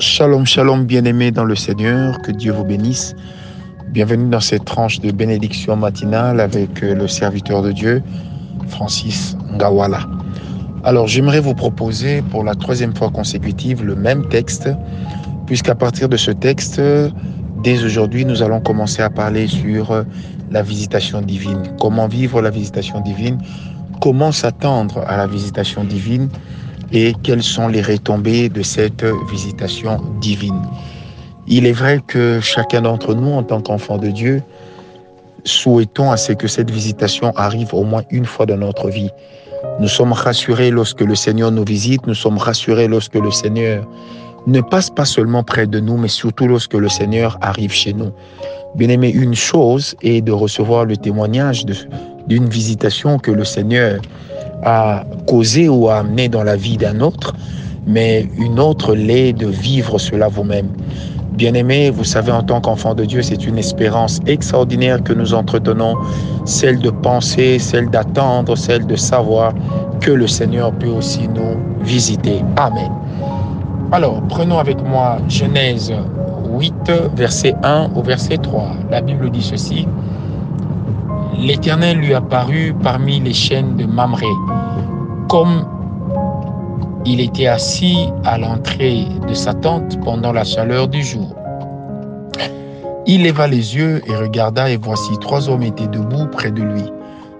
Shalom, shalom, bien-aimés dans le Seigneur, que Dieu vous bénisse. Bienvenue dans cette tranche de bénédiction matinale avec euh, le serviteur de Dieu, Francis Ngawala. Alors, j'aimerais vous proposer pour la troisième fois consécutive le même texte, puisqu'à partir de ce texte, dès aujourd'hui, nous allons commencer à parler sur euh, la visitation divine. Comment vivre la visitation divine? Comment s'attendre à la visitation divine? Et quelles sont les retombées de cette visitation divine? Il est vrai que chacun d'entre nous, en tant qu'enfant de Dieu, souhaitons à ce que cette visitation arrive au moins une fois dans notre vie. Nous sommes rassurés lorsque le Seigneur nous visite, nous sommes rassurés lorsque le Seigneur ne passe pas seulement près de nous, mais surtout lorsque le Seigneur arrive chez nous. Bien aimé, une chose est de recevoir le témoignage d'une visitation que le Seigneur à causer ou à amener dans la vie d'un autre, mais une autre l'est de vivre cela vous-même. Bien-aimé, vous savez, en tant qu'enfant de Dieu, c'est une espérance extraordinaire que nous entretenons, celle de penser, celle d'attendre, celle de savoir que le Seigneur peut aussi nous visiter. Amen. Alors, prenons avec moi Genèse 8, verset 1 au verset 3. La Bible dit ceci. L'Éternel lui apparut parmi les chaînes de Mamré, comme il était assis à l'entrée de sa tente pendant la chaleur du jour. Il leva les yeux et regarda, et voici trois hommes étaient debout près de lui.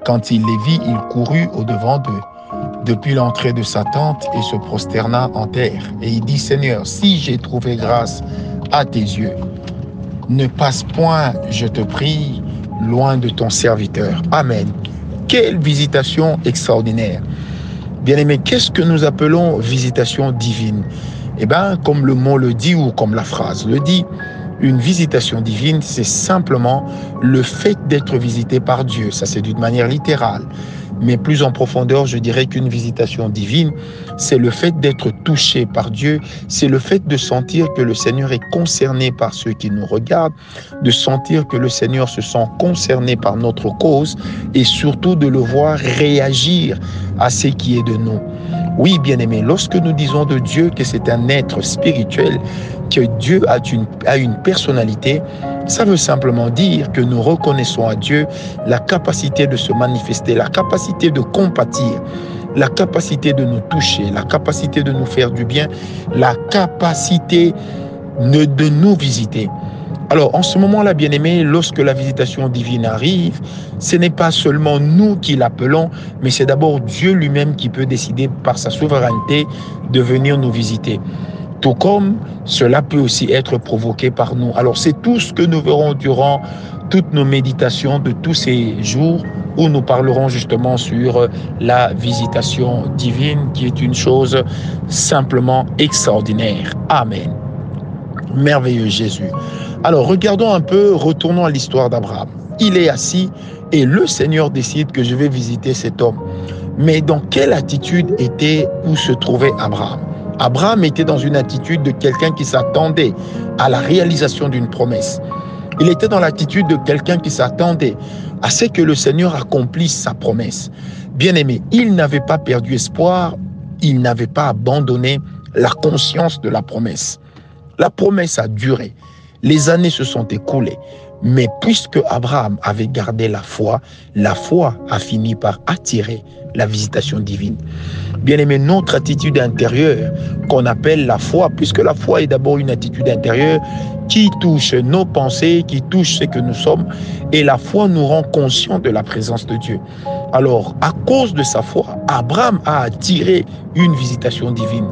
Quand il les vit, il courut au-devant d'eux, depuis l'entrée de sa tente, et se prosterna en terre. Et il dit, Seigneur, si j'ai trouvé grâce à tes yeux, ne passe point, je te prie, loin de ton serviteur. Amen. Quelle visitation extraordinaire. Bien-aimé, qu'est-ce que nous appelons visitation divine? Eh bien, comme le mot le dit ou comme la phrase le dit, une visitation divine, c'est simplement le fait d'être visité par Dieu. Ça, c'est d'une manière littérale. Mais plus en profondeur, je dirais qu'une visitation divine, c'est le fait d'être touché par Dieu, c'est le fait de sentir que le Seigneur est concerné par ceux qui nous regardent, de sentir que le Seigneur se sent concerné par notre cause et surtout de le voir réagir à ce qui est de nous. Oui, bien-aimé, lorsque nous disons de Dieu que c'est un être spirituel, que Dieu a une, a une personnalité, ça veut simplement dire que nous reconnaissons à Dieu la capacité de se manifester, la capacité de compatir, la capacité de nous toucher, la capacité de nous faire du bien, la capacité de nous visiter. Alors, en ce moment-là, bien-aimé, lorsque la visitation divine arrive, ce n'est pas seulement nous qui l'appelons, mais c'est d'abord Dieu lui-même qui peut décider par sa souveraineté de venir nous visiter tout comme cela peut aussi être provoqué par nous. Alors c'est tout ce que nous verrons durant toutes nos méditations de tous ces jours où nous parlerons justement sur la visitation divine qui est une chose simplement extraordinaire. Amen. Merveilleux Jésus. Alors regardons un peu, retournons à l'histoire d'Abraham. Il est assis et le Seigneur décide que je vais visiter cet homme. Mais dans quelle attitude était ou se trouvait Abraham? Abraham était dans une attitude de quelqu'un qui s'attendait à la réalisation d'une promesse. Il était dans l'attitude de quelqu'un qui s'attendait à ce que le Seigneur accomplisse sa promesse. Bien aimé, il n'avait pas perdu espoir, il n'avait pas abandonné la conscience de la promesse. La promesse a duré, les années se sont écoulées, mais puisque Abraham avait gardé la foi, la foi a fini par attirer la visitation divine. Bien aimé, notre attitude intérieure qu'on appelle la foi, puisque la foi est d'abord une attitude intérieure qui touche nos pensées, qui touche ce que nous sommes, et la foi nous rend conscients de la présence de Dieu. Alors, à cause de sa foi, Abraham a attiré une visitation divine.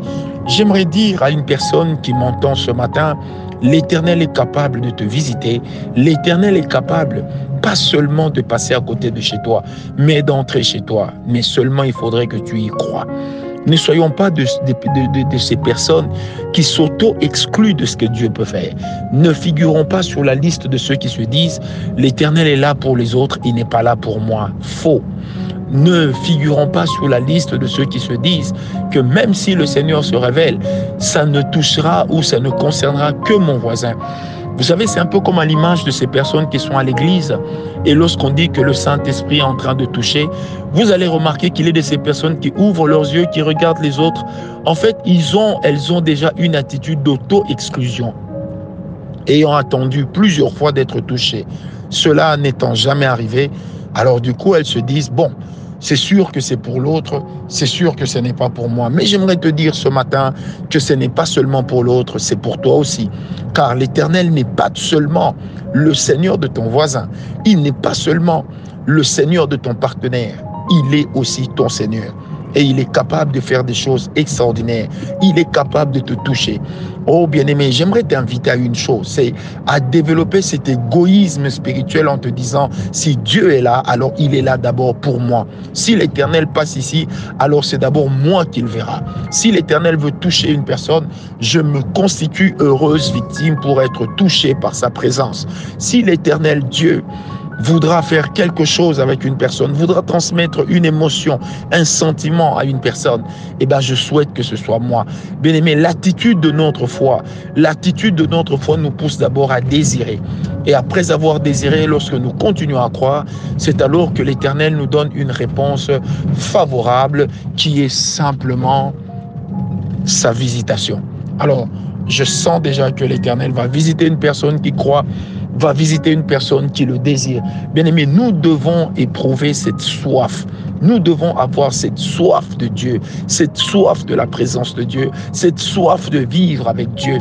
J'aimerais dire à une personne qui m'entend ce matin, L'Éternel est capable de te visiter. L'Éternel est capable pas seulement de passer à côté de chez toi, mais d'entrer chez toi. Mais seulement il faudrait que tu y crois. Ne soyons pas de, ces personnes qui s'auto-excluent de ce que Dieu peut faire. Ne figurons pas sur la liste de ceux qui se disent, l'Éternel est là pour les autres, il n'est pas là pour moi. Faux ne figurons pas sur la liste de ceux qui se disent que même si le Seigneur se révèle, ça ne touchera ou ça ne concernera que mon voisin. Vous savez, c'est un peu comme à l'image de ces personnes qui sont à l'église. Et lorsqu'on dit que le Saint-Esprit est en train de toucher, vous allez remarquer qu'il est de ces personnes qui ouvrent leurs yeux, qui regardent les autres. En fait, ils ont, elles ont déjà une attitude d'auto-exclusion, ayant attendu plusieurs fois d'être touchées. Cela n'étant jamais arrivé, alors du coup, elles se disent, bon, c'est sûr que c'est pour l'autre, c'est sûr que ce n'est pas pour moi. Mais j'aimerais te dire ce matin que ce n'est pas seulement pour l'autre, c'est pour toi aussi. Car l'Éternel n'est pas seulement le Seigneur de ton voisin, il n'est pas seulement le Seigneur de ton partenaire, il est aussi ton Seigneur et il est capable de faire des choses extraordinaires. Il est capable de te toucher. Oh bien-aimé, j'aimerais t'inviter à une chose, c'est à développer cet égoïsme spirituel en te disant, si Dieu est là, alors il est là d'abord pour moi. Si l'Éternel passe ici, alors c'est d'abord moi qu'il verra. Si l'Éternel veut toucher une personne, je me constitue heureuse victime pour être touché par sa présence. Si l'Éternel Dieu voudra faire quelque chose avec une personne, voudra transmettre une émotion, un sentiment à une personne, eh bien, je souhaite que ce soit moi. Bien aimé, l'attitude de notre foi, l'attitude de notre foi nous pousse d'abord à désirer. Et après avoir désiré, lorsque nous continuons à croire, c'est alors que l'Éternel nous donne une réponse favorable qui est simplement sa visitation. Alors, je sens déjà que l'Éternel va visiter une personne qui croit va visiter une personne qui le désire. Bien aimé, nous devons éprouver cette soif. Nous devons avoir cette soif de Dieu, cette soif de la présence de Dieu, cette soif de vivre avec Dieu.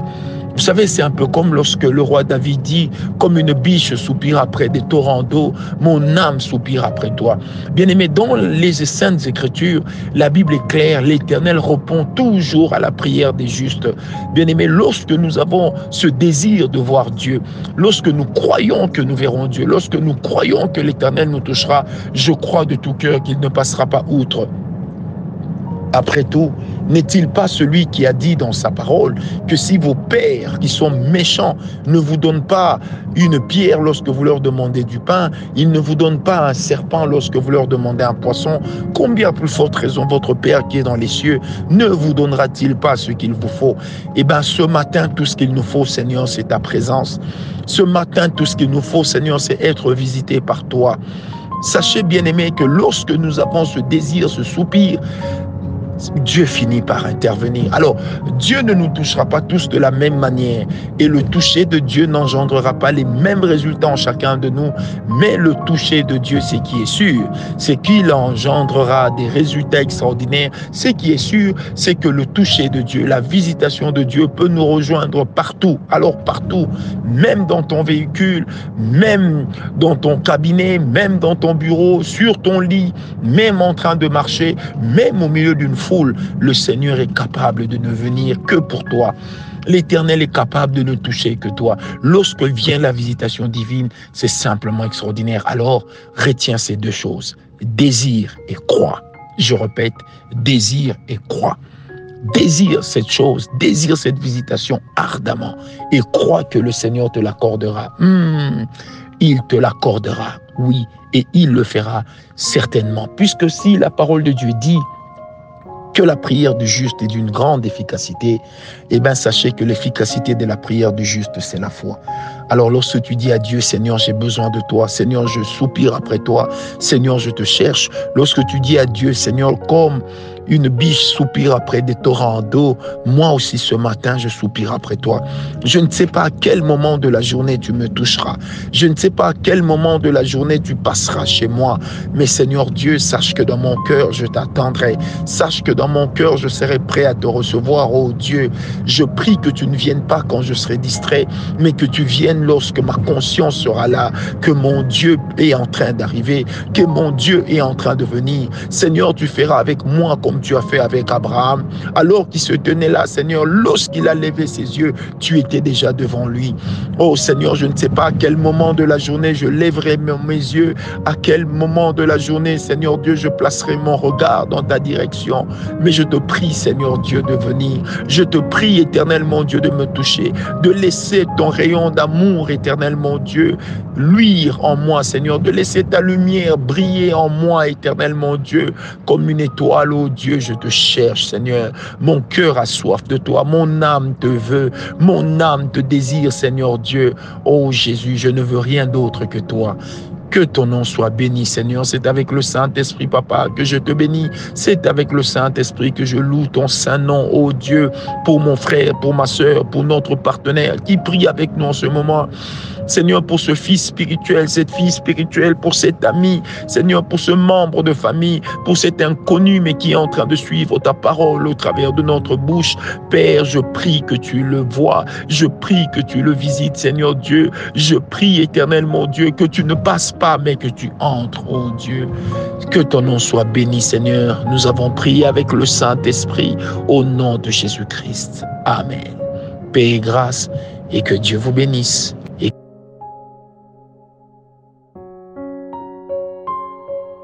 Vous savez, c'est un peu comme lorsque le roi David dit, comme une biche soupire après des torrents d'eau, mon âme soupire après toi. Bien aimé, dans les saintes écritures, la Bible est claire, l'Éternel répond toujours à la prière des justes. Bien aimé, lorsque nous avons ce désir de voir Dieu, lorsque nous croyons que nous verrons Dieu, lorsque nous croyons que l'Éternel nous touchera, je crois de tout cœur qu'il ne passera pas outre. Après tout, n'est-il pas celui qui a dit dans sa parole que si vos pères qui sont méchants ne vous donnent pas une pierre lorsque vous leur demandez du pain, ils ne vous donnent pas un serpent lorsque vous leur demandez un poisson, combien plus forte raison votre Père qui est dans les cieux ne vous donnera-t-il pas ce qu'il vous faut? Eh bien, ce matin, tout ce qu'il nous faut, Seigneur, c'est ta présence. Ce matin, tout ce qu'il nous faut, Seigneur, c'est être visité par toi. Sachez bien aimé que lorsque nous avons ce désir, ce soupir, Dieu finit par intervenir. Alors, Dieu ne nous touchera pas tous de la même manière. Et le toucher de Dieu n'engendrera pas les mêmes résultats en chacun de nous. Mais le toucher de Dieu, c'est qui est sûr, c'est qu'il engendrera des résultats extraordinaires. Ce qui est sûr, c'est que le toucher de Dieu, la visitation de Dieu peut nous rejoindre partout. Alors partout, même dans ton véhicule, même dans ton cabinet, même dans ton bureau, sur ton lit, même en train de marcher, même au milieu d'une foule le Seigneur est capable de ne venir que pour toi. L'Éternel est capable de ne toucher que toi. Lorsque vient la visitation divine, c'est simplement extraordinaire. Alors, retiens ces deux choses. Désire et crois. Je répète, désire et crois. Désire cette chose, désire cette visitation ardemment et crois que le Seigneur te l'accordera. Hmm, il te l'accordera, oui, et il le fera certainement. Puisque si la parole de Dieu dit que la prière du juste est d'une grande efficacité, eh bien sachez que l'efficacité de la prière du juste, c'est la foi. Alors lorsque tu dis à Dieu, Seigneur, j'ai besoin de toi, Seigneur, je soupire après toi, Seigneur, je te cherche, lorsque tu dis à Dieu, Seigneur, comme une biche soupire après des torrents d'eau. Moi aussi ce matin, je soupire après toi. Je ne sais pas à quel moment de la journée tu me toucheras. Je ne sais pas à quel moment de la journée tu passeras chez moi. Mais Seigneur Dieu, sache que dans mon cœur, je t'attendrai. Sache que dans mon cœur, je serai prêt à te recevoir, oh Dieu. Je prie que tu ne viennes pas quand je serai distrait, mais que tu viennes lorsque ma conscience sera là, que mon Dieu est en train d'arriver, que mon Dieu est en train de venir. Seigneur, tu feras avec moi comme tu as fait avec Abraham. Alors qu'il se tenait là, Seigneur, lorsqu'il a levé ses yeux, tu étais déjà devant lui. Oh Seigneur, je ne sais pas à quel moment de la journée je lèverai mes yeux, à quel moment de la journée, Seigneur Dieu, je placerai mon regard dans ta direction. Mais je te prie, Seigneur Dieu, de venir. Je te prie, éternellement Dieu, de me toucher, de laisser ton rayon d'amour, éternellement Dieu, luire en moi, Seigneur, de laisser ta lumière briller en moi, éternellement Dieu, comme une étoile, oh Dieu Je te cherche, Seigneur. Mon cœur a soif de toi. Mon âme te veut. Mon âme te désire, Seigneur Dieu. Oh Jésus, je ne veux rien d'autre que toi. Que ton nom soit béni, Seigneur. C'est avec le Saint-Esprit, Papa, que je te bénis. C'est avec le Saint-Esprit que je loue ton saint nom, oh Dieu, pour mon frère, pour ma soeur, pour notre partenaire qui prie avec nous en ce moment. Seigneur, pour ce fils spirituel, cette fille spirituelle, pour cet ami, Seigneur, pour ce membre de famille, pour cet inconnu, mais qui est en train de suivre ta parole au travers de notre bouche. Père, je prie que tu le vois, je prie que tu le visites, Seigneur Dieu. Je prie, éternel mon Dieu, que tu ne passes mais que tu entres, oh Dieu. Que ton nom soit béni, Seigneur. Nous avons prié avec le Saint-Esprit au nom de Jésus-Christ. Amen. Paix et grâce, et que Dieu vous bénisse.